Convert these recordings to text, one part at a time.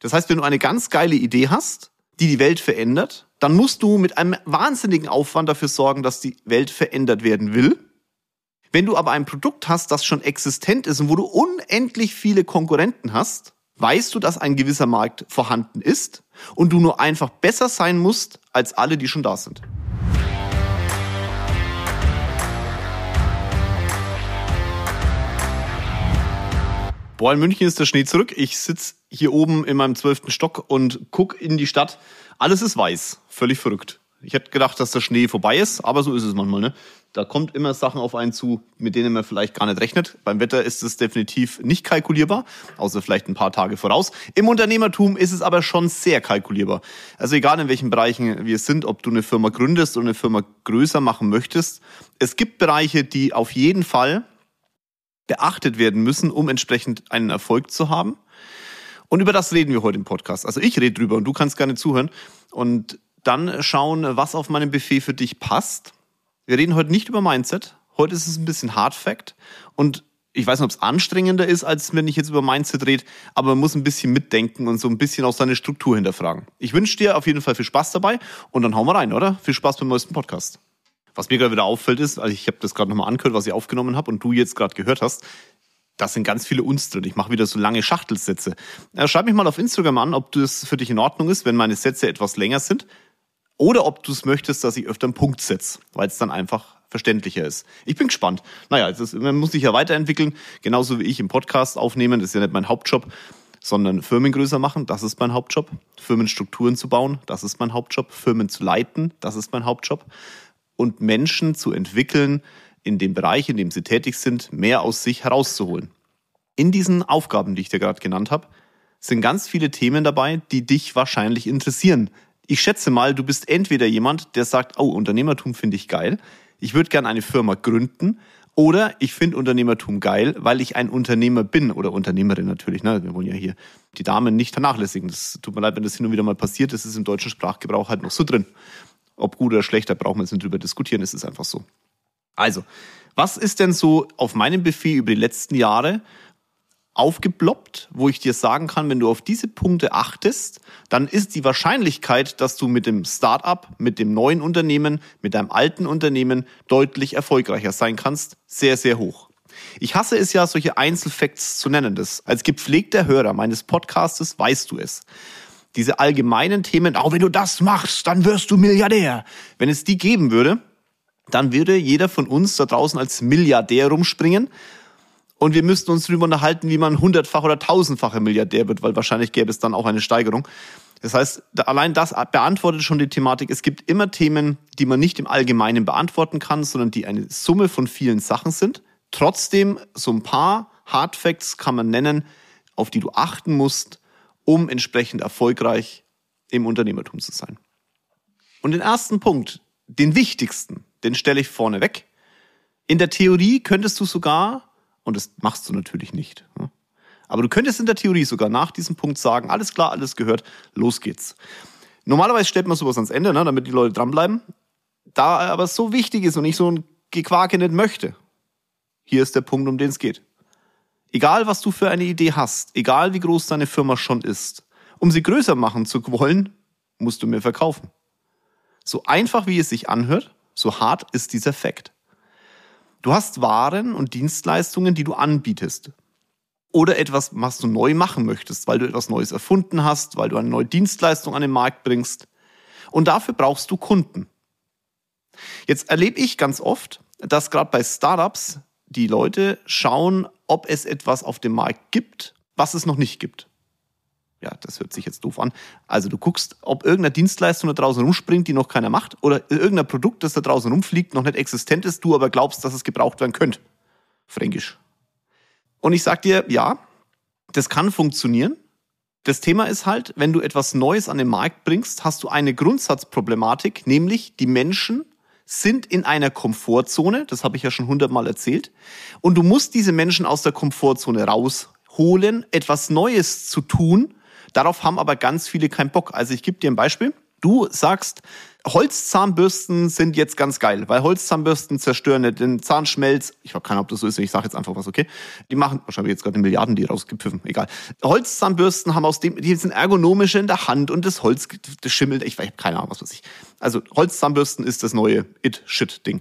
Das heißt, wenn du eine ganz geile Idee hast, die die Welt verändert, dann musst du mit einem wahnsinnigen Aufwand dafür sorgen, dass die Welt verändert werden will. Wenn du aber ein Produkt hast, das schon existent ist und wo du unendlich viele Konkurrenten hast, weißt du, dass ein gewisser Markt vorhanden ist und du nur einfach besser sein musst als alle, die schon da sind. Boah, in München ist der Schnee zurück. Ich sitze hier oben in meinem zwölften Stock und guck in die Stadt. Alles ist weiß. Völlig verrückt. Ich hätte gedacht, dass der Schnee vorbei ist, aber so ist es manchmal. Ne? Da kommt immer Sachen auf einen zu, mit denen man vielleicht gar nicht rechnet. Beim Wetter ist es definitiv nicht kalkulierbar, außer vielleicht ein paar Tage voraus. Im Unternehmertum ist es aber schon sehr kalkulierbar. Also egal in welchen Bereichen wir sind, ob du eine Firma gründest oder eine Firma größer machen möchtest, es gibt Bereiche, die auf jeden Fall beachtet werden müssen, um entsprechend einen Erfolg zu haben. Und über das reden wir heute im Podcast. Also ich rede drüber und du kannst gerne zuhören und dann schauen, was auf meinem Buffet für dich passt. Wir reden heute nicht über Mindset. Heute ist es ein bisschen Hard Fact und ich weiß nicht, ob es anstrengender ist, als wenn ich jetzt über Mindset rede, aber man muss ein bisschen mitdenken und so ein bisschen auch seine Struktur hinterfragen. Ich wünsche dir auf jeden Fall viel Spaß dabei und dann hauen wir rein, oder? Viel Spaß beim neuesten Podcast. Was mir gerade wieder auffällt ist, also ich habe das gerade nochmal angehört, was ich aufgenommen habe und du jetzt gerade gehört hast, das sind ganz viele Uns drin. Ich mache wieder so lange Schachtelsätze. Ja, schreib mich mal auf Instagram an, ob das für dich in Ordnung ist, wenn meine Sätze etwas länger sind. Oder ob du es möchtest, dass ich öfter einen Punkt setze, weil es dann einfach verständlicher ist. Ich bin gespannt. Naja, ist, man muss sich ja weiterentwickeln, genauso wie ich im Podcast aufnehmen. Das ist ja nicht mein Hauptjob, sondern Firmen größer machen, das ist mein Hauptjob. Firmenstrukturen zu bauen, das ist mein Hauptjob. Firmen zu leiten, das ist mein Hauptjob und Menschen zu entwickeln, in dem Bereich, in dem sie tätig sind, mehr aus sich herauszuholen. In diesen Aufgaben, die ich dir gerade genannt habe, sind ganz viele Themen dabei, die dich wahrscheinlich interessieren. Ich schätze mal, du bist entweder jemand, der sagt, oh, Unternehmertum finde ich geil, ich würde gerne eine Firma gründen, oder ich finde Unternehmertum geil, weil ich ein Unternehmer bin oder Unternehmerin natürlich. Ne? Wir wollen ja hier die Damen nicht vernachlässigen. Das tut mir leid, wenn das hin und wieder mal passiert. Das ist im deutschen Sprachgebrauch halt noch so drin. Ob gut oder schlecht, da brauchen wir jetzt nicht drüber diskutieren, es ist einfach so. Also, was ist denn so auf meinem Buffet über die letzten Jahre aufgeploppt, wo ich dir sagen kann, wenn du auf diese Punkte achtest, dann ist die Wahrscheinlichkeit, dass du mit dem Startup, mit dem neuen Unternehmen, mit deinem alten Unternehmen deutlich erfolgreicher sein kannst, sehr, sehr hoch. Ich hasse es ja, solche Einzelfacts zu nennen. Das als gepflegter Hörer meines Podcastes weißt du es diese allgemeinen Themen, auch wenn du das machst, dann wirst du Milliardär. Wenn es die geben würde, dann würde jeder von uns da draußen als Milliardär rumspringen. Und wir müssten uns darüber unterhalten, wie man hundertfach oder tausendfacher Milliardär wird, weil wahrscheinlich gäbe es dann auch eine Steigerung. Das heißt, allein das beantwortet schon die Thematik. Es gibt immer Themen, die man nicht im Allgemeinen beantworten kann, sondern die eine Summe von vielen Sachen sind. Trotzdem, so ein paar Hard Facts kann man nennen, auf die du achten musst, um entsprechend erfolgreich im Unternehmertum zu sein. Und den ersten Punkt, den wichtigsten, den stelle ich vorne weg. In der Theorie könntest du sogar, und das machst du natürlich nicht, aber du könntest in der Theorie sogar nach diesem Punkt sagen, alles klar, alles gehört, los geht's. Normalerweise stellt man sowas ans Ende, ne, damit die Leute dranbleiben. Da aber so wichtig ist und ich so ein Gequake nicht möchte, hier ist der Punkt, um den es geht. Egal, was du für eine Idee hast, egal wie groß deine Firma schon ist, um sie größer machen zu wollen, musst du mir verkaufen. So einfach wie es sich anhört, so hart ist dieser Fakt. Du hast Waren und Dienstleistungen, die du anbietest. Oder etwas, was du neu machen möchtest, weil du etwas Neues erfunden hast, weil du eine neue Dienstleistung an den Markt bringst. Und dafür brauchst du Kunden. Jetzt erlebe ich ganz oft, dass gerade bei Startups die Leute schauen, ob es etwas auf dem Markt gibt, was es noch nicht gibt. Ja, das hört sich jetzt doof an. Also du guckst, ob irgendeine Dienstleistung da draußen rumspringt, die noch keiner macht, oder irgendein Produkt, das da draußen rumfliegt, noch nicht existent ist, du aber glaubst, dass es gebraucht werden könnte. Fränkisch. Und ich sag dir, ja, das kann funktionieren. Das Thema ist halt, wenn du etwas Neues an den Markt bringst, hast du eine Grundsatzproblematik, nämlich die Menschen sind in einer Komfortzone, das habe ich ja schon hundertmal erzählt, und du musst diese Menschen aus der Komfortzone rausholen, etwas Neues zu tun. Darauf haben aber ganz viele keinen Bock. Also ich gebe dir ein Beispiel. Du sagst, Holzzahnbürsten sind jetzt ganz geil, weil Holzzahnbürsten zerstören den Zahnschmelz. Ich habe keine Ahnung, ob das so ist, ich sage jetzt einfach was, okay? Die machen, wahrscheinlich jetzt gerade eine Milliarden, die rausgepfiffen, egal. Holzzahnbürsten haben aus dem, die sind ergonomisch in der Hand und das Holz, das schimmelt, ich, habe keine Ahnung, was weiß ich. Also Holzzahnbürsten ist das neue It-Shit-Ding.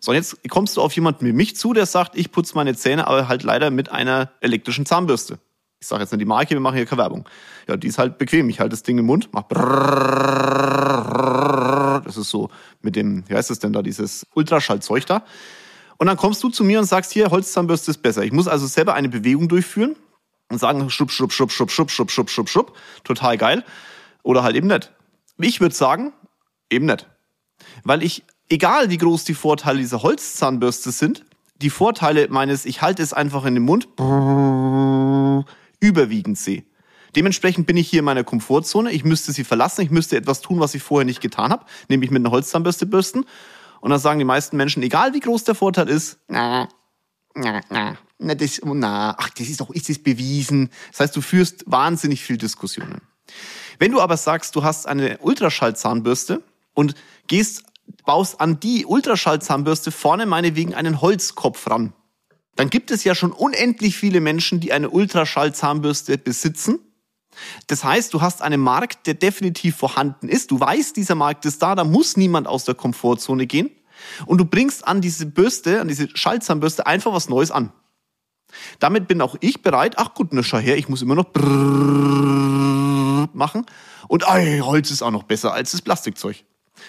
So, und jetzt kommst du auf jemanden wie mich zu, der sagt, ich putze meine Zähne, aber halt leider mit einer elektrischen Zahnbürste. Ich sage jetzt nicht die Marke, wir machen hier keine Werbung. Ja, die ist halt bequem. Ich halte das Ding im Mund, mach das ist so mit dem, wie heißt das denn da, dieses Ultraschallzeug da. Und dann kommst du zu mir und sagst, hier, Holzzahnbürste ist besser. Ich muss also selber eine Bewegung durchführen und sagen, schub, schub, schub, schub, schub, schub, schub, schub, schub. Total geil. Oder halt eben nicht. Ich würde sagen, eben nicht. Weil ich, egal wie groß die Vorteile dieser Holzzahnbürste sind, die Vorteile meines, ich halte es einfach in den Mund, überwiegend sehe. Dementsprechend bin ich hier in meiner Komfortzone. Ich müsste sie verlassen. Ich müsste etwas tun, was ich vorher nicht getan habe, nämlich mit einer Holzzahnbürste bürsten. Und dann sagen die meisten Menschen, egal wie groß der Vorteil ist, na, na, na, na, das, na, ach, das ist doch, ist das bewiesen. Das heißt, du führst wahnsinnig viel Diskussionen. Wenn du aber sagst, du hast eine Ultraschallzahnbürste und gehst, baust an die Ultraschallzahnbürste vorne meinetwegen einen Holzkopf ran, dann gibt es ja schon unendlich viele Menschen, die eine Ultraschallzahnbürste besitzen das heißt, du hast einen Markt, der definitiv vorhanden ist. Du weißt, dieser Markt ist da, da muss niemand aus der Komfortzone gehen. Und du bringst an diese Bürste, an diese Schallzahnbürste einfach was Neues an. Damit bin auch ich bereit, ach gut, ne, schau her, ich muss immer noch machen. Und ey, Holz ist auch noch besser als das Plastikzeug.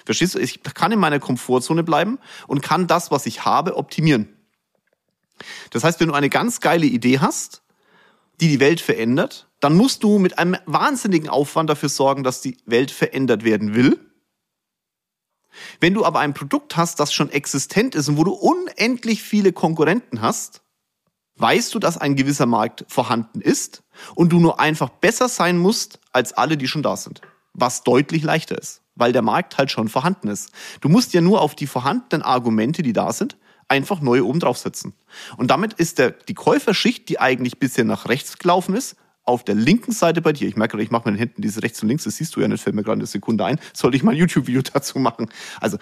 Verstehst du? Ich kann in meiner Komfortzone bleiben und kann das, was ich habe, optimieren. Das heißt, wenn du eine ganz geile Idee hast, die die Welt verändert, dann musst du mit einem wahnsinnigen Aufwand dafür sorgen, dass die Welt verändert werden will. Wenn du aber ein Produkt hast, das schon existent ist und wo du unendlich viele Konkurrenten hast, weißt du, dass ein gewisser Markt vorhanden ist und du nur einfach besser sein musst als alle, die schon da sind. Was deutlich leichter ist, weil der Markt halt schon vorhanden ist. Du musst ja nur auf die vorhandenen Argumente, die da sind, einfach neue oben draufsetzen. Und damit ist der, die Käuferschicht, die eigentlich bisher nach rechts gelaufen ist, auf der linken Seite bei dir, ich merke, ich mache mit den Händen diese rechts und links, das siehst du ja nicht, fällt mir gerade eine Sekunde ein, sollte ich mal ein YouTube-Video dazu machen. Also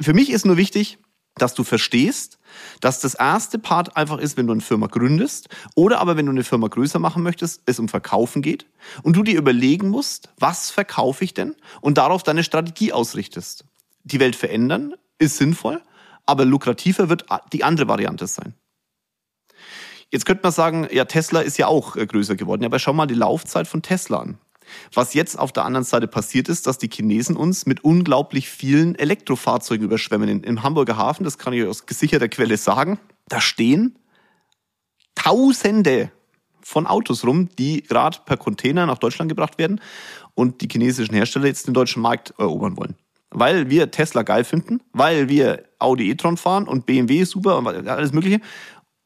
für mich ist nur wichtig, dass du verstehst, dass das erste Part einfach ist, wenn du eine Firma gründest oder aber wenn du eine Firma größer machen möchtest, es um Verkaufen geht und du dir überlegen musst, was verkaufe ich denn und darauf deine Strategie ausrichtest. Die Welt verändern ist sinnvoll, aber lukrativer wird die andere Variante sein. Jetzt könnte man sagen, ja, Tesla ist ja auch äh, größer geworden. Aber schau mal die Laufzeit von Tesla an. Was jetzt auf der anderen Seite passiert ist, dass die Chinesen uns mit unglaublich vielen Elektrofahrzeugen überschwemmen. Im Hamburger Hafen, das kann ich aus gesicherter Quelle sagen, da stehen Tausende von Autos rum, die gerade per Container nach Deutschland gebracht werden und die chinesischen Hersteller jetzt den deutschen Markt erobern wollen. Weil wir Tesla geil finden, weil wir Audi e-tron fahren und BMW super und alles Mögliche.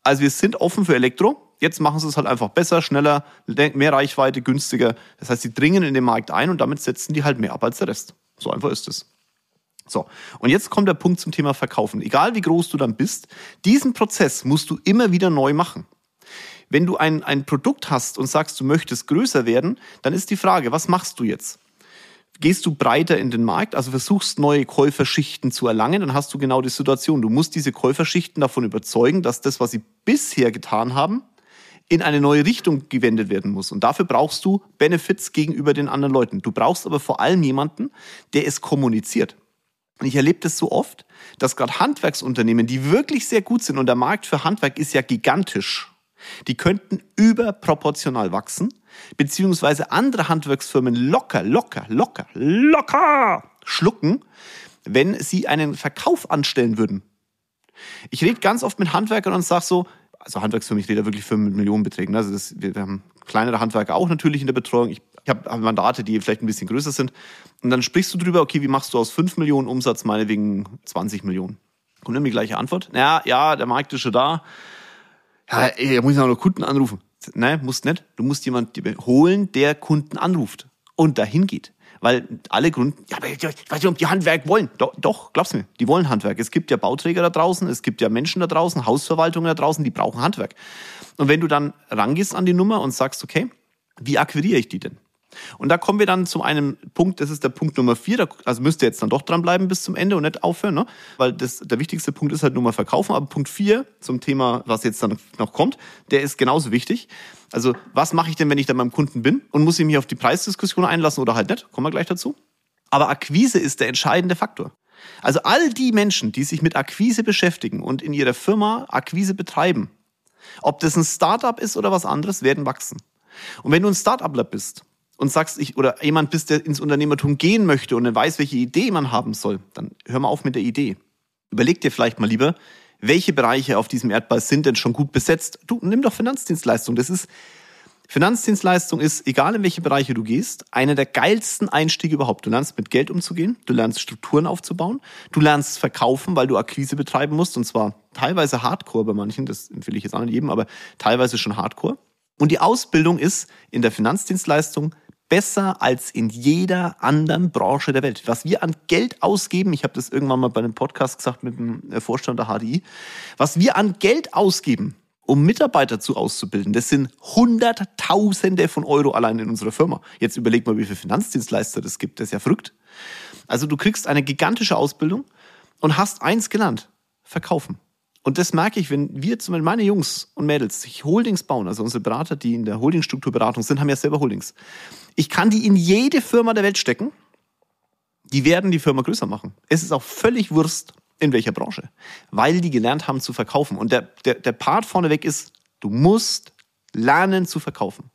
Also wir sind offen für Elektro. Jetzt machen sie es halt einfach besser, schneller, mehr Reichweite, günstiger. Das heißt, sie dringen in den Markt ein und damit setzen die halt mehr ab als der Rest. So einfach ist es. So, und jetzt kommt der Punkt zum Thema Verkaufen. Egal wie groß du dann bist, diesen Prozess musst du immer wieder neu machen. Wenn du ein, ein Produkt hast und sagst, du möchtest größer werden, dann ist die Frage, was machst du jetzt? Gehst du breiter in den Markt, also versuchst neue Käuferschichten zu erlangen, dann hast du genau die Situation. Du musst diese Käuferschichten davon überzeugen, dass das, was sie bisher getan haben, in eine neue Richtung gewendet werden muss. Und dafür brauchst du Benefits gegenüber den anderen Leuten. Du brauchst aber vor allem jemanden, der es kommuniziert. Und ich erlebe das so oft, dass gerade Handwerksunternehmen, die wirklich sehr gut sind und der Markt für Handwerk ist ja gigantisch, die könnten überproportional wachsen, beziehungsweise andere Handwerksfirmen locker, locker, locker, locker schlucken, wenn sie einen Verkauf anstellen würden. Ich rede ganz oft mit Handwerkern und sage so, also Handwerksfirmen, ich rede wirklich Firmen mit Millionenbeträgen. Also das, wir, haben kleinere Handwerker auch natürlich in der Betreuung. Ich, ich habe Mandate, die vielleicht ein bisschen größer sind. Und dann sprichst du drüber, okay, wie machst du aus 5 Millionen Umsatz meinetwegen 20 Millionen? Kommt immer die gleiche Antwort. Ja, ja, der Markt ist schon da. Ja, ey, da muss ich auch noch Kunden anrufen. Nein, musst nicht. Du musst jemanden holen, der Kunden anruft und dahin geht. Weil alle Kunden, ja, aber ich weiß nicht, ob die Handwerk wollen. Doch, doch, glaub's mir, die wollen Handwerk. Es gibt ja Bauträger da draußen, es gibt ja Menschen da draußen, Hausverwaltungen da draußen, die brauchen Handwerk. Und wenn du dann rangehst an die Nummer und sagst, okay, wie akquiriere ich die denn? Und da kommen wir dann zu einem Punkt, das ist der Punkt Nummer vier, also müsst ihr jetzt dann doch dranbleiben bis zum Ende und nicht aufhören, ne? weil das, der wichtigste Punkt ist halt nur mal verkaufen, aber Punkt vier zum Thema, was jetzt dann noch kommt, der ist genauso wichtig. Also was mache ich denn, wenn ich dann beim Kunden bin und muss ich mich auf die Preisdiskussion einlassen oder halt nicht, kommen wir gleich dazu. Aber Akquise ist der entscheidende Faktor. Also all die Menschen, die sich mit Akquise beschäftigen und in ihrer Firma Akquise betreiben, ob das ein Startup ist oder was anderes, werden wachsen. Und wenn du ein Startupler bist und sagst, ich, oder jemand bist, der ins Unternehmertum gehen möchte und dann weiß, welche Idee man haben soll, dann hör mal auf mit der Idee. Überleg dir vielleicht mal lieber, welche Bereiche auf diesem Erdball sind denn schon gut besetzt. Du, nimm doch Finanzdienstleistung. Das ist, Finanzdienstleistung ist, egal in welche Bereiche du gehst, einer der geilsten Einstiege überhaupt. Du lernst mit Geld umzugehen, du lernst Strukturen aufzubauen, du lernst verkaufen, weil du Akquise betreiben musst und zwar teilweise Hardcore bei manchen, das empfehle ich jetzt auch nicht jedem, aber teilweise schon Hardcore. Und die Ausbildung ist in der Finanzdienstleistung besser als in jeder anderen Branche der Welt. Was wir an Geld ausgeben, ich habe das irgendwann mal bei einem Podcast gesagt mit dem äh, Vorstand der HDI, was wir an Geld ausgeben, um Mitarbeiter zu auszubilden, das sind Hunderttausende von Euro allein in unserer Firma. Jetzt überleg mal, wie viele Finanzdienstleister das gibt, das ist ja verrückt. Also du kriegst eine gigantische Ausbildung und hast eins gelernt, verkaufen. Und das merke ich, wenn wir zum Beispiel meine Jungs und Mädels sich Holdings bauen, also unsere Berater, die in der Holdingstrukturberatung sind, haben ja selber Holdings. Ich kann die in jede Firma der Welt stecken. Die werden die Firma größer machen. Es ist auch völlig Wurst, in welcher Branche. Weil die gelernt haben zu verkaufen. Und der, der, der Part vorneweg ist, du musst lernen zu verkaufen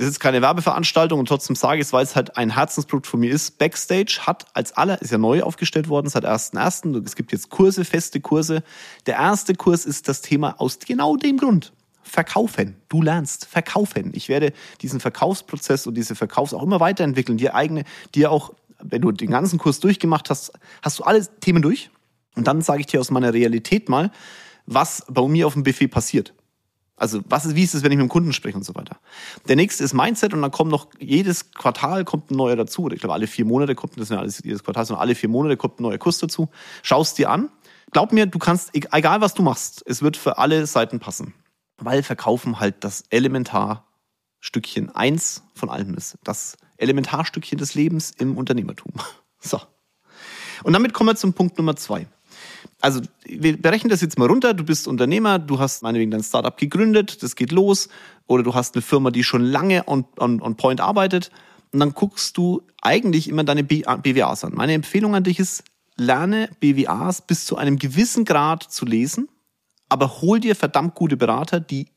das ist keine Werbeveranstaltung und trotzdem sage ich es, weil es halt ein Herzensprodukt von mir ist. Backstage hat als aller, ist ja neu aufgestellt worden seit 1.1. Es gibt jetzt Kurse, feste Kurse. Der erste Kurs ist das Thema aus genau dem Grund. Verkaufen. Du lernst verkaufen. Ich werde diesen Verkaufsprozess und diese Verkaufs auch immer weiterentwickeln. Dir eigene, dir auch, wenn du den ganzen Kurs durchgemacht hast, hast du alle Themen durch. Und dann sage ich dir aus meiner Realität mal, was bei mir auf dem Buffet passiert. Also was ist, wie ist es, wenn ich mit dem Kunden spreche und so weiter. Der nächste ist Mindset und dann kommt noch jedes Quartal kommt ein neuer dazu. Oder ich glaube alle vier Monate kommt das ist ja alles jedes Quartal, sondern alle vier Monate kommt ein neuer Kurs dazu. Schaust dir an. Glaub mir, du kannst e-, egal was du machst, es wird für alle Seiten passen, weil Verkaufen halt das Elementarstückchen eins von allem ist. Das Elementarstückchen des Lebens im Unternehmertum. So. Und damit kommen wir zum Punkt Nummer zwei also wir berechnen das jetzt mal runter. Du bist Unternehmer, du hast meinetwegen dein Startup gegründet, das geht los. Oder du hast eine Firma, die schon lange on, on, on point arbeitet. Und dann guckst du eigentlich immer deine BWAs an. Meine Empfehlung an dich ist, lerne BWAs bis zu einem gewissen Grad zu lesen, aber hol dir verdammt gute Berater, die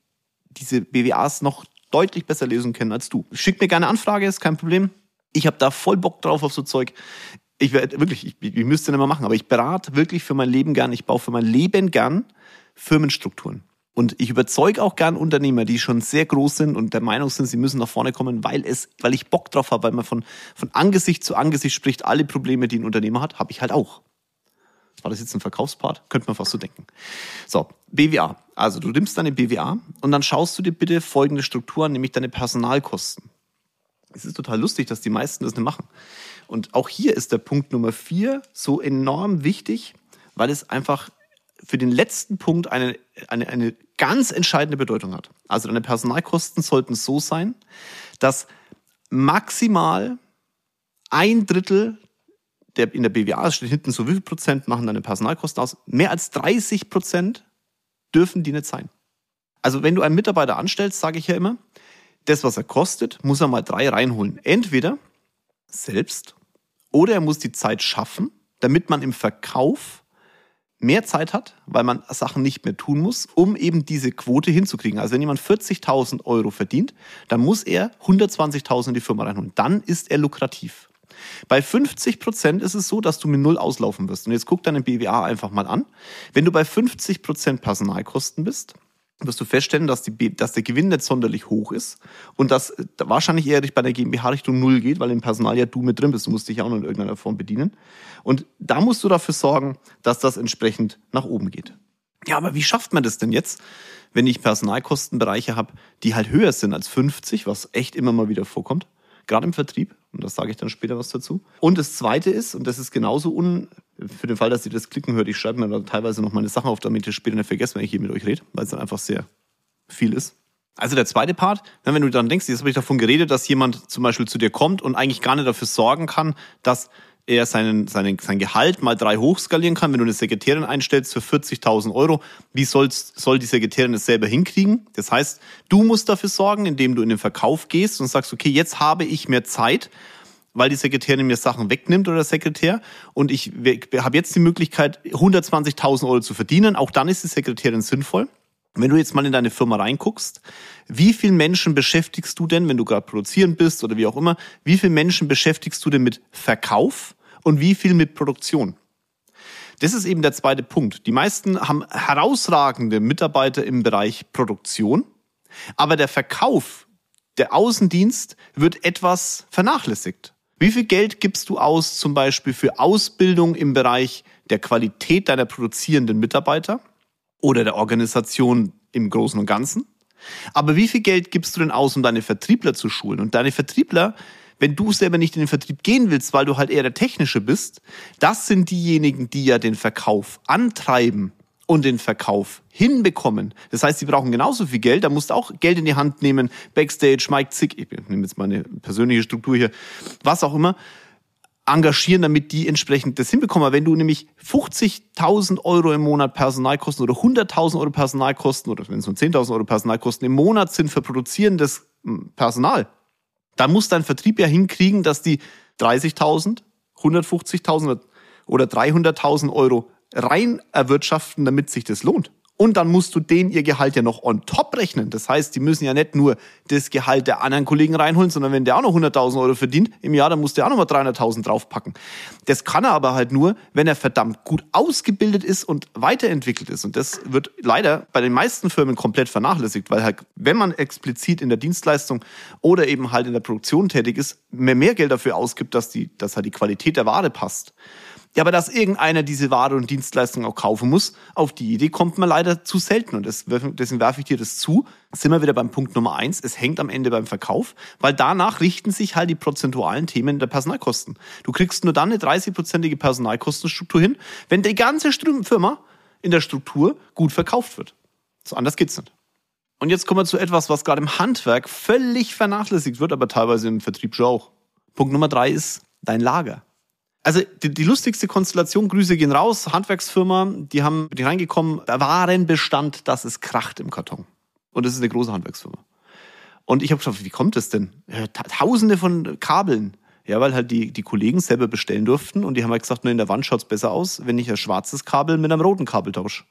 diese BWAs noch deutlich besser lesen können als du. Schick mir gerne Anfrage, ist kein Problem. Ich habe da voll Bock drauf auf so Zeug ich werde wirklich, ich, ich müsste nicht mehr machen, aber ich berate wirklich für mein Leben gern, ich baue für mein Leben gern Firmenstrukturen. Und ich überzeuge auch gern Unternehmer, die schon sehr groß sind und der Meinung sind, sie müssen nach vorne kommen, weil es, weil ich Bock drauf habe, weil man von, von Angesicht zu Angesicht spricht, alle Probleme, die ein Unternehmer hat, habe ich halt auch. War das jetzt ein Verkaufspart? Könnte man fast so denken. So, BWA. Also du nimmst deine BWA und dann schaust du dir bitte folgende Strukturen, nämlich deine Personalkosten. Es ist total lustig, dass die meisten das nicht machen. Und auch hier ist der Punkt Nummer vier so enorm wichtig, weil es einfach für den letzten Punkt eine, eine, eine ganz entscheidende Bedeutung hat. Also deine Personalkosten sollten so sein, dass maximal ein Drittel der in der BWA steht hinten so wie viel Prozent machen deine Personalkosten aus. Mehr als 30 Prozent dürfen die nicht sein. Also wenn du einen Mitarbeiter anstellst, sage ich ja immer, das, was er kostet, muss er mal drei reinholen. Entweder selbst oder er muss die Zeit schaffen, damit man im Verkauf mehr Zeit hat, weil man Sachen nicht mehr tun muss, um eben diese Quote hinzukriegen. Also wenn jemand 40.000 Euro verdient, dann muss er 120.000 in die Firma reinholen. Dann ist er lukrativ. Bei 50 Prozent ist es so, dass du mit Null auslaufen wirst. Und jetzt guck deine BWA einfach mal an. Wenn du bei 50 Prozent Personalkosten bist, wirst du feststellen, dass, die, dass der Gewinn nicht sonderlich hoch ist und dass äh, wahrscheinlich eher bei der GmbH Richtung Null geht, weil im Personal ja du mit drin bist. Du musst dich ja auch noch in irgendeiner Form bedienen. Und da musst du dafür sorgen, dass das entsprechend nach oben geht. Ja, aber wie schafft man das denn jetzt, wenn ich Personalkostenbereiche habe, die halt höher sind als 50, was echt immer mal wieder vorkommt? Gerade im Vertrieb. Und das sage ich dann später was dazu. Und das Zweite ist, und das ist genauso un, für den Fall, dass ihr das klicken hört, ich schreibe mir da teilweise noch meine Sachen auf, damit ihr später nicht vergesst, wenn ich hier mit euch rede, weil es dann einfach sehr viel ist. Also der zweite Part, wenn du dann denkst, jetzt habe ich davon geredet, dass jemand zum Beispiel zu dir kommt und eigentlich gar nicht dafür sorgen kann, dass er seinen, seinen, sein Gehalt mal drei hochskalieren kann, wenn du eine Sekretärin einstellst für 40.000 Euro. Wie sollst, soll die Sekretärin es selber hinkriegen? Das heißt, du musst dafür sorgen, indem du in den Verkauf gehst und sagst, okay, jetzt habe ich mehr Zeit, weil die Sekretärin mir Sachen wegnimmt oder der Sekretär und ich habe jetzt die Möglichkeit, 120.000 Euro zu verdienen. Auch dann ist die Sekretärin sinnvoll. Wenn du jetzt mal in deine Firma reinguckst, wie viele Menschen beschäftigst du denn, wenn du gerade produzieren bist oder wie auch immer, wie viele Menschen beschäftigst du denn mit Verkauf und wie viel mit Produktion? Das ist eben der zweite Punkt. Die meisten haben herausragende Mitarbeiter im Bereich Produktion, aber der Verkauf, der Außendienst wird etwas vernachlässigt. Wie viel Geld gibst du aus zum Beispiel für Ausbildung im Bereich der Qualität deiner produzierenden Mitarbeiter? Oder der Organisation im Großen und Ganzen. Aber wie viel Geld gibst du denn aus, um deine Vertriebler zu schulen? Und deine Vertriebler, wenn du selber nicht in den Vertrieb gehen willst, weil du halt eher der Technische bist, das sind diejenigen, die ja den Verkauf antreiben und den Verkauf hinbekommen. Das heißt, sie brauchen genauso viel Geld, da musst du auch Geld in die Hand nehmen, Backstage, Mike Zick, ich nehme jetzt meine persönliche Struktur hier, was auch immer engagieren, damit die entsprechend das hinbekommen. Wenn du nämlich 50.000 Euro im Monat Personalkosten oder 100.000 Euro Personalkosten oder wenn es nur 10.000 Euro Personalkosten im Monat sind für produzierendes hm, Personal, dann muss dein Vertrieb ja hinkriegen, dass die 30.000, 150.000 oder 300.000 Euro rein erwirtschaften, damit sich das lohnt. Und dann musst du denen ihr Gehalt ja noch on top rechnen. Das heißt, die müssen ja nicht nur das Gehalt der anderen Kollegen reinholen, sondern wenn der auch noch 100.000 Euro verdient im Jahr, dann musst du auch noch mal 300.000 draufpacken. Das kann er aber halt nur, wenn er verdammt gut ausgebildet ist und weiterentwickelt ist. Und das wird leider bei den meisten Firmen komplett vernachlässigt, weil halt, wenn man explizit in der Dienstleistung oder eben halt in der Produktion tätig ist, mehr, mehr Geld dafür ausgibt, dass die, dass halt die Qualität der Ware passt ja, aber dass irgendeiner diese Ware und Dienstleistung auch kaufen muss, auf die Idee kommt man leider zu selten. Und deswegen werfe ich dir das zu. Sind wir wieder beim Punkt Nummer eins. Es hängt am Ende beim Verkauf, weil danach richten sich halt die prozentualen Themen der Personalkosten. Du kriegst nur dann eine 30-prozentige Personalkostenstruktur hin, wenn die ganze Firma in der Struktur gut verkauft wird. So anders geht's nicht. Und jetzt kommen wir zu etwas, was gerade im Handwerk völlig vernachlässigt wird, aber teilweise im Vertrieb schon auch. Punkt Nummer drei ist dein Lager. Also die, die, lustigste Konstellation, Grüße gehen raus, Handwerksfirma, die haben die reingekommen, Warenbestand, dass es kracht im Karton. Und das ist eine große Handwerksfirma. Und ich habe gefragt, wie kommt das denn? Tausende von Kabeln. Ja, weil halt die, die Kollegen selber bestellen durften und die haben halt gesagt, nur in der Wand schaut's besser aus, wenn ich ein schwarzes Kabel mit einem roten Kabel tausche.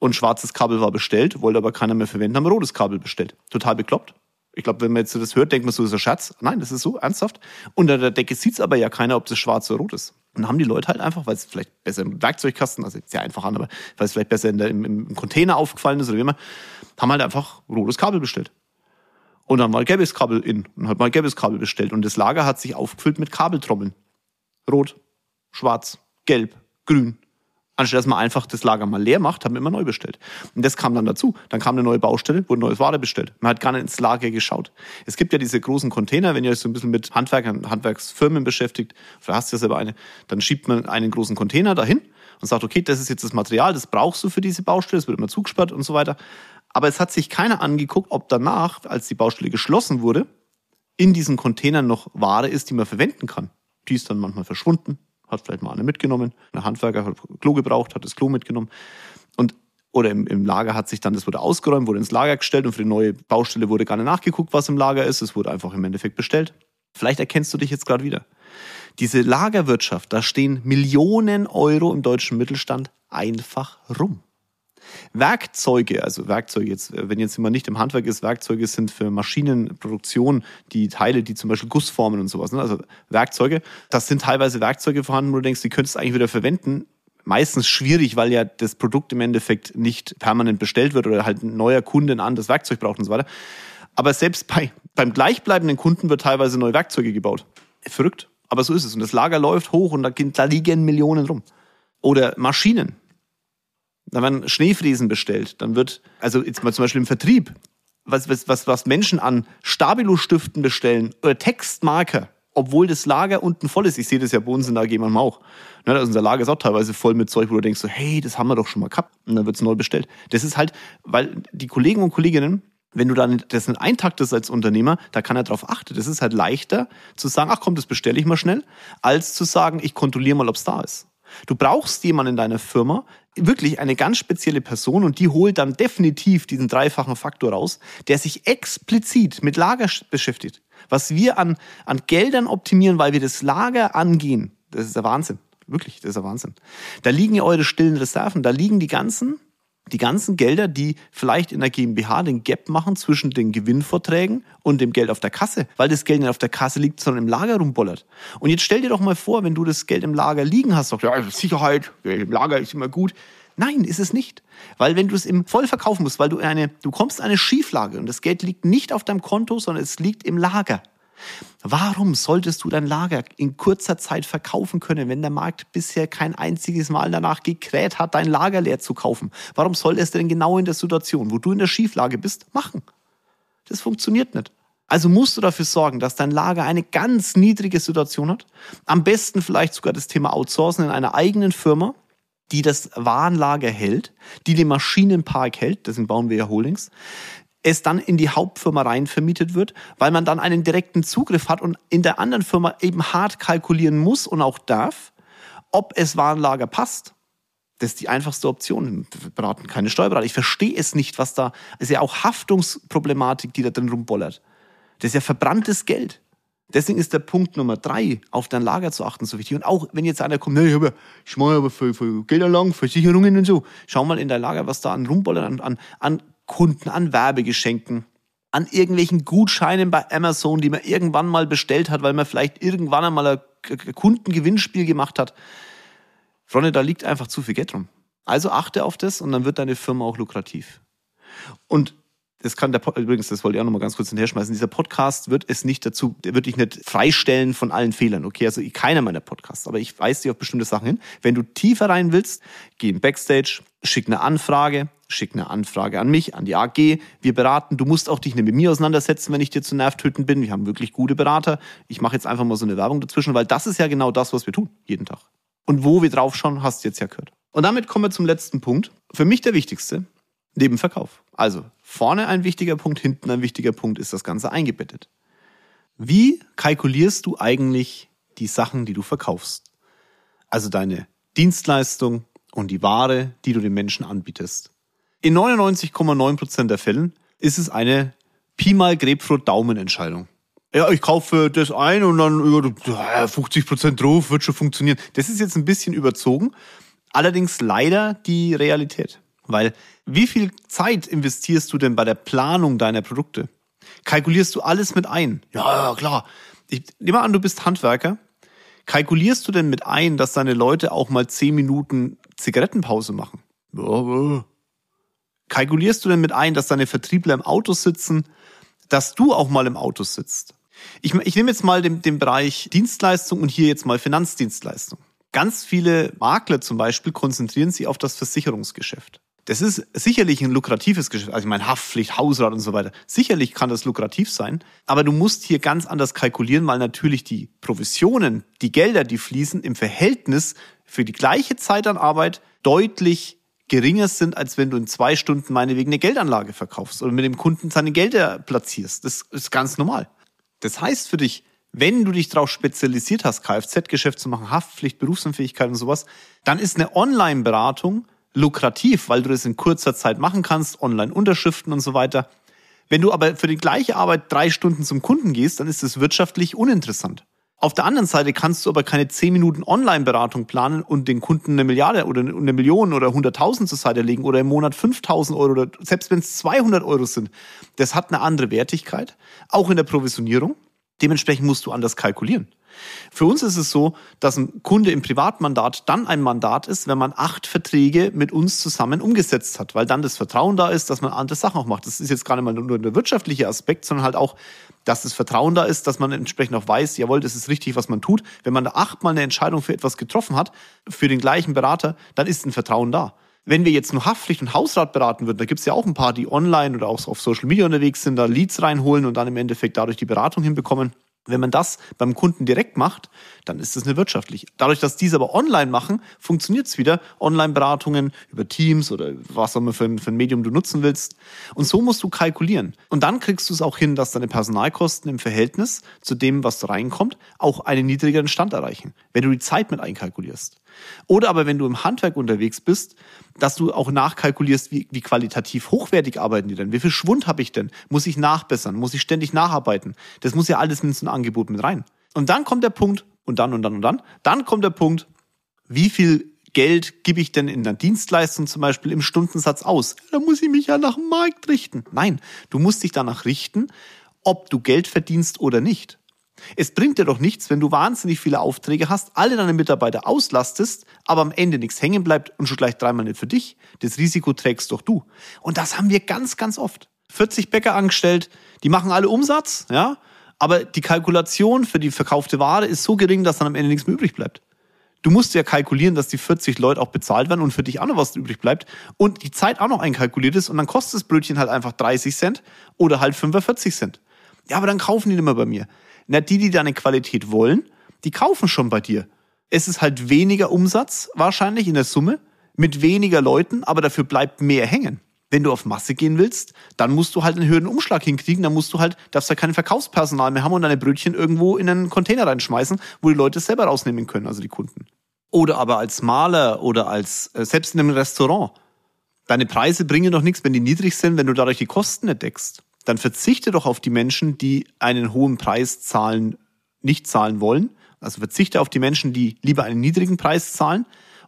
Und schwarzes Kabel war bestellt, wollte aber keiner mehr verwenden, haben ein rotes Kabel bestellt. Total bekloppt. Ich glaube, wenn man jetzt das hört, denkt man so, das ist ein Scherz. Nein, das ist so, ernsthaft. Unter der Decke sieht's aber ja keiner, ob das schwarz oder rot ist. Und dann haben die Leute halt einfach, weil es vielleicht besser im Werkzeugkasten, also sehr einfach an, aber weil es vielleicht besser der, im, im Container aufgefallen ist oder wie immer, haben halt einfach rotes Kabel bestellt. Und dann mal gelbes Kabel in und hat mal gelbes Kabel bestellt. Und das Lager hat sich aufgefüllt mit Kabeltrommeln. Rot, schwarz, gelb, grün, Anstatt dass man einfach das Lager mal leer macht, haben wir immer neu bestellt. Und das kam dann dazu. Dann kam eine neue Baustelle, wurde neues Ware bestellt. Man hat gar nicht ins Lager geschaut. Es gibt ja diese großen Container, wenn ihr euch so ein bisschen mit Handwerkern, Handwerksfirmen beschäftigt, vielleicht hast du ja selber eine, dann schiebt man einen großen Container dahin und sagt, okay, das ist jetzt das Material, das brauchst du für diese Baustelle, es wird immer zugesperrt und so weiter. Aber es hat sich keiner angeguckt, ob danach, als die Baustelle geschlossen wurde, in diesen Containern noch Ware ist, die man verwenden kann. Die ist dann manchmal verschwunden, hat vielleicht mal eine mitgenommen. Ein Handwerker hat Klo gebraucht, hat das Klo mitgenommen. Und oder im, im Lager hat sich dann, das wurde ausgeräumt, wurde ins Lager gestellt und für die neue Baustelle wurde gar nicht nachgeguckt, was im Lager ist. Es wurde einfach im Endeffekt bestellt. Vielleicht erkennst du dich jetzt gerade wieder. Diese Lagerwirtschaft, da stehen Millionen Euro im deutschen Mittelstand einfach rum. Werkzeuge, also Werkzeuge jetzt, wenn jetzt immer nicht im Handwerk ist, Werkzeuge sind für Maschinenproduktion, die Teile, die zum Beispiel Gussformen und sowas, ne? also Werkzeuge, das sind teilweise Werkzeuge vorhanden, wo du denkst, die könntest du eigentlich wieder verwenden. Meistens schwierig, weil ja das Produkt im Endeffekt nicht permanent bestellt wird oder halt ein neuer Kunde ein anderes Werkzeug braucht und so weiter. Aber selbst bei, beim gleichbleibenden Kunden wird teilweise neue Werkzeuge gebaut. Verrückt. Aber so ist es. Und das Lager läuft hoch und da, da liegen Millionen rum. Oder Maschinen. Da werden Schneefriesen bestellt. Dann wird, also jetzt mal zum Beispiel im Vertrieb, was, was, was, Menschen an Stabilo-Stiften bestellen oder Textmarker, obwohl das Lager unten voll ist. Ich sehe das ja bei uns in der AG manchmal auch. Ne, also unser Lager ist auch teilweise voll mit Zeug, wo du denkst so, hey, das haben wir doch schon mal gehabt. Und dann wird's neu bestellt. Das ist halt, weil die Kollegen und Kolleginnen wenn du dann das nicht eintaktest als Unternehmer, da kann er darauf achten. Das ist halt leichter zu sagen, ach komm, das bestelle ich mal schnell, als zu sagen, ich kontrolliere mal, ob es da ist. Du brauchst jemanden in deiner Firma, wirklich eine ganz spezielle Person und die holt dann definitiv diesen dreifachen Faktor raus, der sich explizit mit Lager beschäftigt. Was wir an, an Geldern optimieren, weil wir das Lager angehen, das ist der Wahnsinn. Wirklich, das ist der Wahnsinn. Da liegen ja eure stillen Reserven, da liegen die ganzen die ganzen Gelder, die vielleicht in der GmbH den Gap machen zwischen den Gewinnvorträgen und dem Geld auf der Kasse, weil das Geld nicht auf der Kasse liegt, sondern im Lager rumbollert. Und jetzt stell dir doch mal vor, wenn du das Geld im Lager liegen hast, sagst, ja, Sicherheit, im Lager ist immer gut. Nein, ist es nicht. Weil wenn du es im voll verkaufen musst, weil du eine, du kommst in eine Schieflage und das Geld liegt nicht auf deinem Konto, sondern es liegt im Lager. Warum solltest du dein Lager in kurzer Zeit verkaufen können, wenn der Markt bisher kein einziges Mal danach gekräht hat, dein Lager leer zu kaufen? Warum soll es denn genau in der Situation, wo du in der Schieflage bist, machen? Das funktioniert nicht. Also musst du dafür sorgen, dass dein Lager eine ganz niedrige Situation hat. Am besten vielleicht sogar das Thema Outsourcen in einer eigenen Firma, die das Warenlager hält, die den Maschinenpark hält, deswegen bauen wir ja Holdings, es dann in die Hauptfirma rein vermietet wird, weil man dann einen direkten Zugriff hat und in der anderen Firma eben hart kalkulieren muss und auch darf, ob es Warenlager passt. Das ist die einfachste Option. Wir beraten keine Steuerberater. Ich verstehe es nicht, was da, ist ja auch Haftungsproblematik, die da drin rumbollert. Das ist ja verbranntes Geld. Deswegen ist der Punkt Nummer drei, auf dein Lager zu achten, so wichtig. Und auch wenn jetzt einer kommt, ich, habe, ich mache aber für, für Geldanlagen, Versicherungen und so. Schau mal in dein Lager, was da an rumbollert, an, an, an Kunden, an Werbegeschenken, an irgendwelchen Gutscheinen bei Amazon, die man irgendwann mal bestellt hat, weil man vielleicht irgendwann einmal ein Kundengewinnspiel gemacht hat. Freunde, da liegt einfach zu viel Geld rum. Also achte auf das und dann wird deine Firma auch lukrativ. Und das kann der übrigens, das wollte ich auch noch mal ganz kurz hinterherschmeißen. Dieser Podcast wird es nicht dazu, der wird dich nicht freistellen von allen Fehlern. Okay, also keiner meiner Podcasts, aber ich weise dich auf bestimmte Sachen hin. Wenn du tiefer rein willst, geh in Backstage, schick eine Anfrage, schick eine Anfrage an mich, an die AG. Wir beraten. Du musst auch dich nicht mit mir auseinandersetzen, wenn ich dir zu nervtöten bin. Wir haben wirklich gute Berater. Ich mache jetzt einfach mal so eine Werbung dazwischen, weil das ist ja genau das, was wir tun, jeden Tag. Und wo wir drauf schauen, hast du jetzt ja gehört. Und damit kommen wir zum letzten Punkt. Für mich der wichtigste. Nebenverkauf. Also vorne ein wichtiger Punkt, hinten ein wichtiger Punkt ist das Ganze eingebettet. Wie kalkulierst du eigentlich die Sachen, die du verkaufst? Also deine Dienstleistung und die Ware, die du den Menschen anbietest. In 99,9% der Fällen ist es eine Pi mal Grapefruit Daumen Entscheidung. Ja, ich kaufe das ein und dann ja, 50% drauf, wird schon funktionieren. Das ist jetzt ein bisschen überzogen. Allerdings leider die Realität. Weil wie viel Zeit investierst du denn bei der Planung deiner Produkte? Kalkulierst du alles mit ein? Ja, ja klar. Ich nehme an, du bist Handwerker. Kalkulierst du denn mit ein, dass deine Leute auch mal zehn Minuten Zigarettenpause machen? Ja. Kalkulierst du denn mit ein, dass deine Vertriebler im Auto sitzen, dass du auch mal im Auto sitzt? Ich, ich nehme jetzt mal den, den Bereich Dienstleistung und hier jetzt mal Finanzdienstleistung. Ganz viele Makler zum Beispiel konzentrieren sich auf das Versicherungsgeschäft. Das ist sicherlich ein lukratives Geschäft. Also ich meine Haftpflicht, Hausrat und so weiter. Sicherlich kann das lukrativ sein. Aber du musst hier ganz anders kalkulieren, weil natürlich die Provisionen, die Gelder, die fließen, im Verhältnis für die gleiche Zeit an Arbeit deutlich geringer sind, als wenn du in zwei Stunden meinetwegen eine Geldanlage verkaufst oder mit dem Kunden seine Gelder platzierst. Das ist ganz normal. Das heißt für dich, wenn du dich darauf spezialisiert hast, Kfz-Geschäft zu machen, Haftpflicht, Berufsunfähigkeit und sowas, dann ist eine Online-Beratung lukrativ, weil du das in kurzer Zeit machen kannst, Online-Unterschriften und so weiter. Wenn du aber für die gleiche Arbeit drei Stunden zum Kunden gehst, dann ist es wirtschaftlich uninteressant. Auf der anderen Seite kannst du aber keine zehn Minuten Online-Beratung planen und den Kunden eine Milliarde oder eine Million oder hunderttausend zur Seite legen oder im Monat 5000 Euro oder selbst wenn es 200 Euro sind. Das hat eine andere Wertigkeit, auch in der Provisionierung. Dementsprechend musst du anders kalkulieren. Für uns ist es so, dass ein Kunde im Privatmandat dann ein Mandat ist, wenn man acht Verträge mit uns zusammen umgesetzt hat, weil dann das Vertrauen da ist, dass man andere Sachen auch macht. Das ist jetzt gar nicht mal nur der wirtschaftliche Aspekt, sondern halt auch, dass das Vertrauen da ist, dass man entsprechend auch weiß, jawohl, das ist richtig, was man tut. Wenn man achtmal eine Entscheidung für etwas getroffen hat, für den gleichen Berater, dann ist ein Vertrauen da. Wenn wir jetzt nur Haftpflicht und Hausrat beraten würden, da gibt's ja auch ein paar, die online oder auch auf Social Media unterwegs sind, da Leads reinholen und dann im Endeffekt dadurch die Beratung hinbekommen Wenn man das beim Kunden direkt macht, dann ist es nicht wirtschaftlich. Dadurch, dass diese aber online machen, funktioniert es wieder. Online-Beratungen über Teams oder was auch immer für ein, für ein Medium du nutzen willst. Und so musst du kalkulieren. Und dann kriegst du es auch hin, dass deine Personalkosten im Verhältnis zu dem, was reinkommt, auch einen niedrigeren Stand erreichen, wenn du die Zeit mit einkalkulierst. Oder aber wenn du im Handwerk unterwegs bist, dass du auch nachkalkulierst, wie, wie qualitativ hochwertig arbeiten die denn? Wie viel Schwund habe ich denn? Muss ich nachbessern? Muss ich ständig nacharbeiten? Das muss ja alles in so ein Angebot mit rein. Und dann kommt der Punkt, und dann und dann und dann, dann kommt der Punkt, wie viel Geld gebe ich denn in der Dienstleistung zum Beispiel im Stundensatz aus? Da muss ich mich ja nach dem Markt richten. Nein, du musst dich danach richten, ob du Geld verdienst oder nicht. Es bringt dir doch nichts, wenn du wahnsinnig viele Aufträge hast, alle deine Mitarbeiter auslastest, aber am Ende nichts hängen bleibt und schon gleich dreimal nicht für dich. Das Risiko trägst doch du. Und das haben wir ganz, ganz oft. 40 Bäcker angestellt, die machen alle Umsatz, ja, aber die Kalkulation für die verkaufte Ware ist so gering, dass dann am Ende nichts mehr übrig bleibt. Du musst ja kalkulieren, dass die 40 Leute auch bezahlt werden und für dich auch noch was übrig bleibt und die Zeit auch noch einkalkuliert ist und dann kostet das Brötchen halt einfach 30 Cent oder halt 45 Cent. Ja, aber dann kaufen die nicht mehr bei mir. Na, die, die deine Qualität wollen, die kaufen schon bei dir. Es ist halt weniger Umsatz wahrscheinlich in der Summe mit weniger Leuten, aber dafür bleibt mehr hängen. Wenn du auf Masse gehen willst, dann musst du halt einen höheren Umschlag hinkriegen, dann musst du halt, darfst ja kein Verkaufspersonal mehr haben und deine Brötchen irgendwo in einen Container reinschmeißen, wo die Leute es selber rausnehmen können, also die Kunden. Oder aber als Maler oder als, äh, selbst in einem Restaurant. Deine Preise bringen doch nichts, wenn die niedrig sind, wenn du dadurch die Kosten nicht deckst dann verzichte doch auf die Menschen, die einen hohen Preis zahlen, nicht zahlen wollen. Also verzichte auf die Menschen, die lieber einen niedrigen Preis zahlen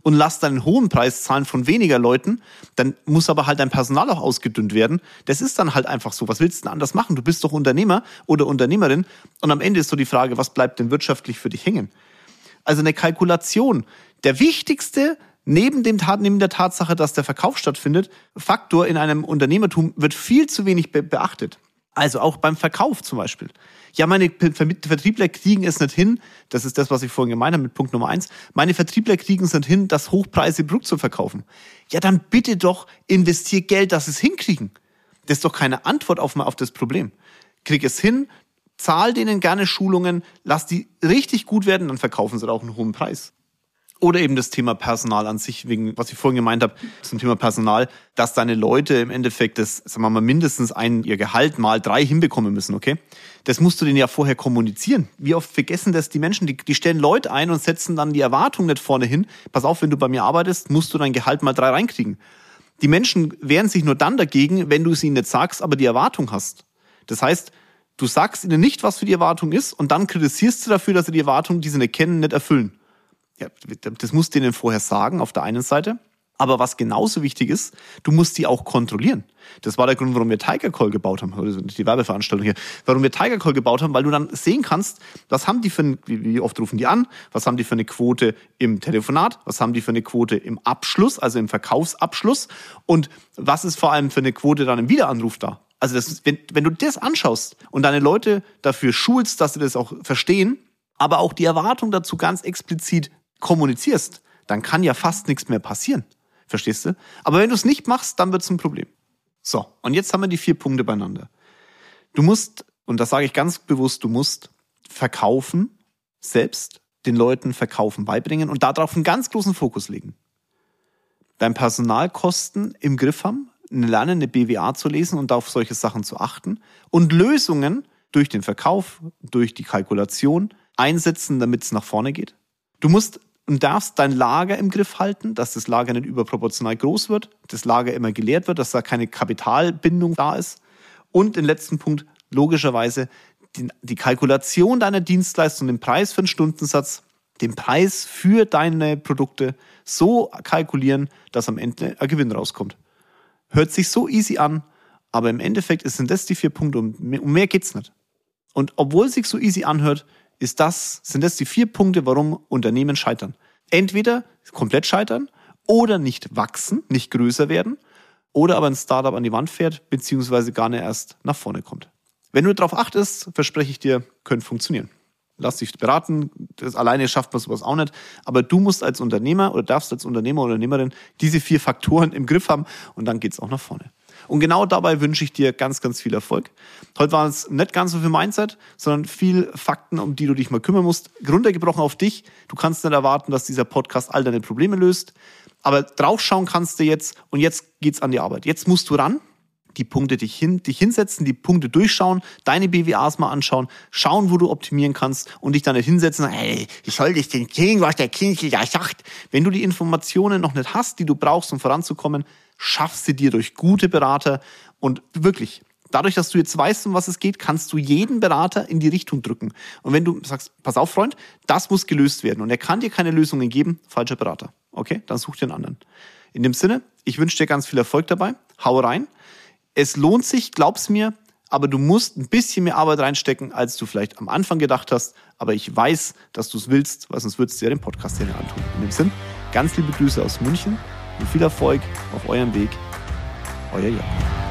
und lass dann einen hohen Preis zahlen von weniger Leuten, dann muss aber halt dein Personal auch ausgedünnt werden. Das ist dann halt einfach so. Was willst du denn anders machen? Du bist doch Unternehmer oder Unternehmerin und am Ende ist so die Frage, was bleibt denn wirtschaftlich für dich hängen? Also eine Kalkulation. Der wichtigste neben, dem, neben der Tatsache, dass der Verkauf stattfindet, Faktor in einem Unternehmertum wird viel zu wenig be beachtet. Also auch beim Verkauf zum Beispiel. Ja, meine Vertriebler kriegen es nicht hin, das ist das, was ich vorhin gemeint habe mit Punkt Nummer eins, meine Vertriebler kriegen es nicht hin, das hochpreisige Produkt zu verkaufen. Ja, dann bitte doch investier Geld, dass sie es hinkriegen. Das ist doch keine Antwort auf, auf das Problem. Krieg es hin, zahl denen gerne Schulungen, lass die richtig gut werden, dann verkaufen sie auch einen hohen Preis. Oder eben das Thema Personal an sich, wegen, was ich vorhin gemeint habe, zum Thema Personal, dass deine Leute im Endeffekt das, sagen wir mal, mindestens ein, ihr Gehalt mal drei hinbekommen müssen, okay? Das musst du denen ja vorher kommunizieren. Wie oft vergessen das die Menschen? Die, die stellen Leute ein und setzen dann die Erwartung nicht vorne hin. Pass auf, wenn du bei mir arbeitest, musst du dein Gehalt mal drei reinkriegen. Die Menschen wehren sich nur dann dagegen, wenn du es ihnen nicht sagst, aber die Erwartung hast. Das heißt, du sagst ihnen nicht, was für die Erwartung ist und dann kritisierst du dafür, dass sie die Erwartung, die sie nicht kennen, nicht erfüllen ja, das musst du ihnen vorher sagen, auf der einen Seite. Aber was genauso wichtig ist, du musst die auch kontrollieren. Das war der Grund, warum wir Tiger Call gebaut haben, oder die Werbeveranstaltung hier, warum wir Tiger Call gebaut haben, weil du dann sehen kannst, was haben die für ein, wie oft rufen die an, was haben die für eine Quote im Telefonat, was haben die für eine Quote im Abschluss, also im Verkaufsabschluss und was ist vor allem für eine Quote dann im Wiederanruf da. Also das, wenn, wenn du das anschaust und deine Leute dafür schulst, dass sie das auch verstehen, aber auch die Erwartung dazu ganz explizit kommunizierst, dann kann ja fast nichts mehr passieren. Verstehst du? Aber wenn du es nicht machst, dann wird es ein Problem. So, und jetzt haben wir die vier Punkte beieinander. Du musst, und das sage ich ganz bewusst, du musst verkaufen, selbst den Leuten Verkaufen beibringen und darauf einen ganz großen Fokus legen. Dein Personalkosten im Griff haben, lernen, eine BWA zu lesen und auf solche Sachen zu achten und Lösungen durch den Verkauf, durch die Kalkulation einsetzen, damit es nach vorne geht. Du musst und darfst dein Lager im Griff halten, dass das Lager nicht überproportional groß wird, das Lager immer geleert wird, dass da keine Kapitalbindung da ist. Und den letzten Punkt, logischerweise, die, die Kalkulation deiner Dienstleistung, den Preis für einen Stundensatz, den Preis für deine Produkte so kalkulieren, dass am Ende ein Gewinn rauskommt. Hört sich so easy an, aber im Endeffekt sind das die vier Punkte. Mehr, um mehr geht's nicht. Und obwohl es sich so easy anhört, ist das, sind das die vier Punkte, warum Unternehmen scheitern. Entweder komplett scheitern oder nicht wachsen, nicht größer werden oder aber ein Startup an die Wand fährt, beziehungsweise gar nicht erst nach vorne kommt. Wenn du darauf achtest, verspreche ich dir, könnte funktionieren. Lass dich beraten, das alleine schafft man sowas auch nicht. Aber du musst als Unternehmer oder darfst als Unternehmer oder Unternehmerin diese vier Faktoren im Griff haben und dann geht's auch nach vorne. Und genau dabei wünsche ich dir ganz, ganz viel Erfolg. Heute war es nicht ganz so viel Mindset, sondern viel Fakten, um die du dich mal kümmern musst. Runtergebrochen auf dich. Du kannst nicht erwarten, dass dieser Podcast all deine Probleme löst. Aber draufschauen kannst du jetzt und jetzt geht's an die Arbeit. Jetzt musst du ran die Punkte dich, hin, dich hinsetzen, die Punkte durchschauen, deine BWAs mal anschauen, schauen, wo du optimieren kannst und dich dann nicht hinsetzen und sagen, hey, ich soll dich denn kriegen, was der Kindle da sagt. Wenn du die Informationen noch nicht hast, die du brauchst, um voranzukommen, schaff sie dir durch gute Berater und wirklich, dadurch, dass du jetzt weißt, um was es geht, kannst du jeden Berater in die Richtung drücken. Und wenn du sagst, pass auf, Freund, das muss gelöst werden und er kann dir keine Lösungen geben, falscher Berater. Okay, dann such dir einen anderen. In dem Sinne, ich wünsche dir ganz viel Erfolg dabei. Hau rein. Es lohnt sich, glaub's mir, aber du musst ein bisschen mehr Arbeit reinstecken, als du vielleicht am Anfang gedacht hast. Aber ich weiß, dass du es willst, weil sonst würdest du ja den Podcast hier antun. In dem Sinn, ganz liebe Grüße aus München und viel Erfolg auf eurem Weg. Euer Jan.